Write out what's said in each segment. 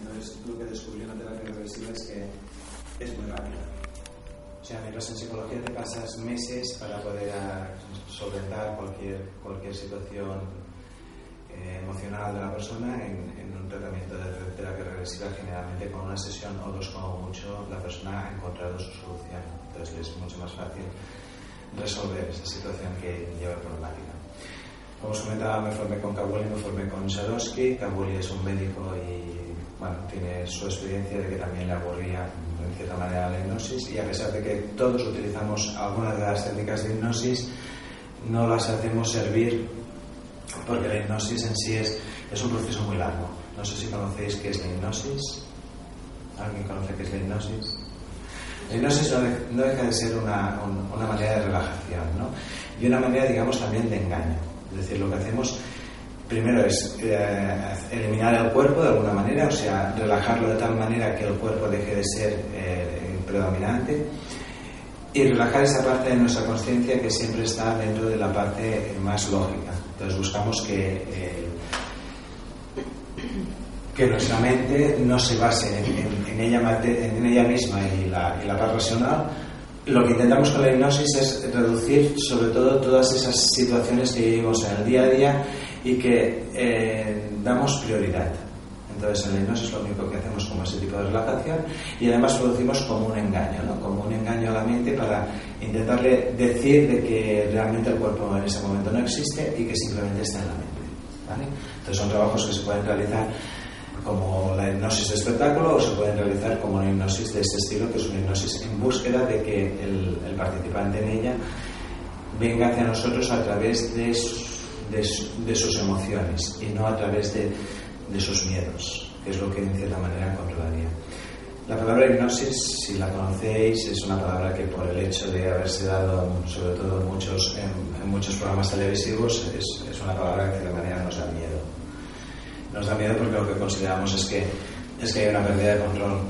Entonces, lo que descubrió la terapia reversiva es que es muy rápida. O sea, mientras en psicología te pasas meses para poder solventar cualquier, cualquier situación eh, emocional de la persona, en, en un tratamiento de terapia reversiva, generalmente con una sesión o dos como mucho, la persona ha encontrado su solución. Entonces, es mucho más fácil resolver esa situación que lleva problemática. Como os comentaba, me formé con Kabuli, me formé con Sadowski. Kabuli es un médico y bueno, tiene su experiencia de que también le aburría en cierta manera la hipnosis y a pesar de que todos utilizamos algunas de las técnicas de hipnosis, no las hacemos servir porque la hipnosis en sí es, es un proceso muy largo. No sé si conocéis qué es la hipnosis. ¿Alguien conoce qué es la hipnosis? La hipnosis no, de- no deja de ser una, un- una manera de relajación ¿no? y una manera, digamos, también de engaño. Es decir, lo que hacemos primero es eh, eliminar el cuerpo de alguna manera, o sea, relajarlo de tal manera que el cuerpo deje de ser eh, predominante y relajar esa parte de nuestra conciencia que siempre está dentro de la parte más lógica. Entonces buscamos que que nuestra mente no se base en, ella, misma y la, y la parte racional. Lo que intentamos con la hipnosis es reducir sobre todo todas esas situaciones que vivimos en el día a día y que eh, damos prioridad. Entonces en la hipnosis lo único que hacemos como ese tipo de relajación y además producimos como un engaño, ¿no? como un engaño a la mente para intentarle decir de que realmente el cuerpo en ese momento no existe y que simplemente está en la mente. ¿vale? Entonces son trabajos que se pueden realizar como la hipnosis de espectáculo o se pueden realizar como una hipnosis de este estilo, que es una hipnosis en búsqueda de que el, el participante en ella venga hacia nosotros a través de sus, de, su- de sus emociones y no a través de, de sus miedos, que es lo que en cierta manera controlaría. La palabra hipnosis, si la conocéis, es una palabra que por el hecho de haberse dado, sobre todo muchos, en muchos programas televisivos, es, es una palabra que de cierta manera nos da miedo. Nos da miedo porque lo que consideramos es que, es que hay una pérdida de control,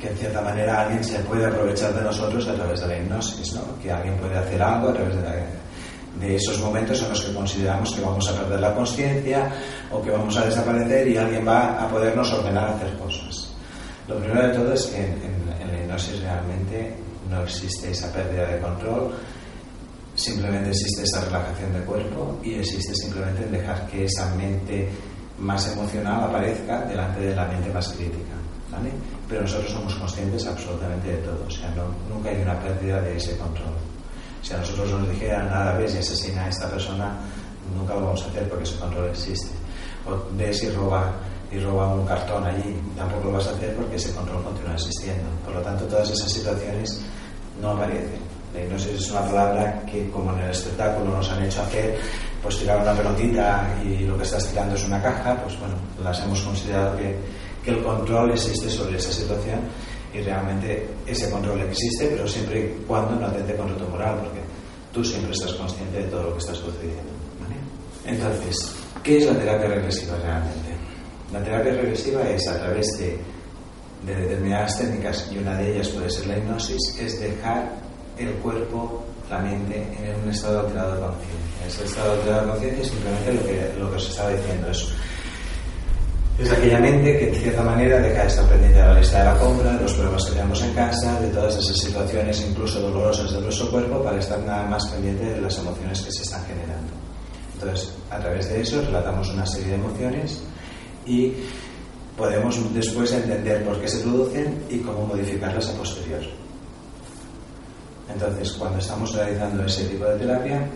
que en cierta manera alguien se puede aprovechar de nosotros a través de la hipnosis, ¿no? que alguien puede hacer algo a través de, la- de esos momentos en los que consideramos que vamos a perder la conciencia o que vamos a desaparecer y alguien va a podernos ordenar a hacer cosas. Lo primero de todo es que en, en- en la hipnosis realmente no existe esa pérdida de control, simplemente existe esa relajación de cuerpo y existe simplemente en dejar que esa mente más emocional aparezca delante de la mente más crítica. ¿vale? Pero nosotros somos conscientes absolutamente de todo, o sea, no- nunca hay una pérdida de ese control. Si a nosotros nos dijeran nada, ves y asesina a esta persona, nunca lo vamos a hacer porque ese control existe. O ves y roba, y roba un cartón allí, tampoco lo vas a hacer porque ese control continúa existiendo. Por lo tanto, todas esas situaciones no aparecen. La hipnosis es una palabra que, como en el espectáculo nos han hecho hacer, pues tirar una pelotita y lo que estás tirando es una caja, pues bueno, las hemos considerado que, que el control existe sobre esa situación y realmente ese control existe, pero siempre y cuando no atente contra tu moral, porque tú siempre estás consciente de todo lo que está sucediendo. ¿vale? Entonces, ¿qué es la terapia regresiva realmente? La terapia regresiva es a través de de determinadas técnicas, y una de ellas puede ser la hipnosis, es dejar el cuerpo, la mente, en un estado alterado de conciencia. Ese estado alterado de conciencia es simplemente lo que, lo que os estaba diciendo. Es, es aquella mente que, de cierta manera, deja de estar pendiente de la lista de la compra, de los problemas que tenemos en casa, de todas esas situaciones, incluso dolorosas de nuestro cuerpo, para estar nada más pendiente de las emociones que se están generando. Entonces, a través de eso, relatamos una serie de emociones y podemos después entender por qué se producen y cómo modificarlas a posterior. Entonces, cuando estamos realizando ese tipo de terapia,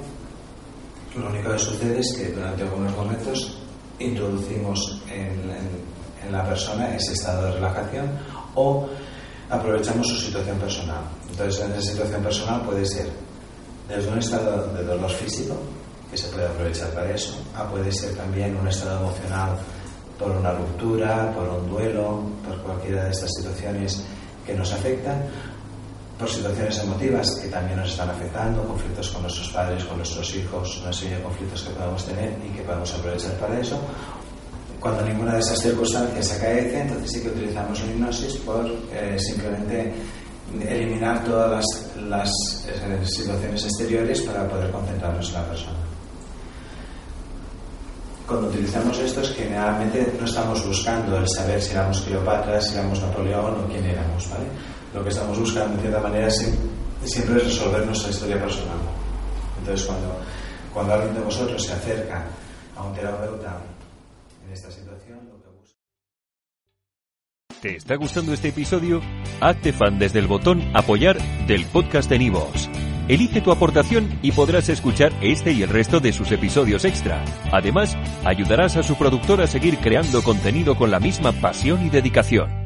lo único que sucede es que durante algunos momentos introducimos en, la persona ese estado de relajación o aprovechamos su situación personal. Entonces, en esa situación personal puede ser desde un estado de dolor físico, que se puede aprovechar para eso, a puede ser también un estado emocional por una ruptura, por un duelo, por cualquiera de estas situaciones que nos afectan, por situaciones emotivas que también nos están afectando, conflictos con nuestros padres, con nuestros hijos, una serie de conflictos que podemos tener y que podemos aprovechar para eso. Cuando ninguna de esas circunstancias acaece, entonces sí que utilizamos la hipnosis por eh, simplemente eliminar todas las, eh, situaciones exteriores para poder concentrarnos en la persona. Cuando utilizamos esto es que generalmente no estamos buscando el saber si éramos Cleopatra, si éramos Napoleón o quién éramos, ¿vale? Lo que estamos buscando, de cierta manera, siempre es resolver nuestra historia personal. Entonces, cuando, cuando alguien de vosotros se acerca a un terapeuta en esta situación, lo que busca... ¿Te está gustando este episodio? Hazte fan desde el botón Apoyar del podcast de Nivos. Elige tu aportación y podrás escuchar este y el resto de sus episodios extra. Además, ayudarás a su productor a seguir creando contenido con la misma pasión y dedicación.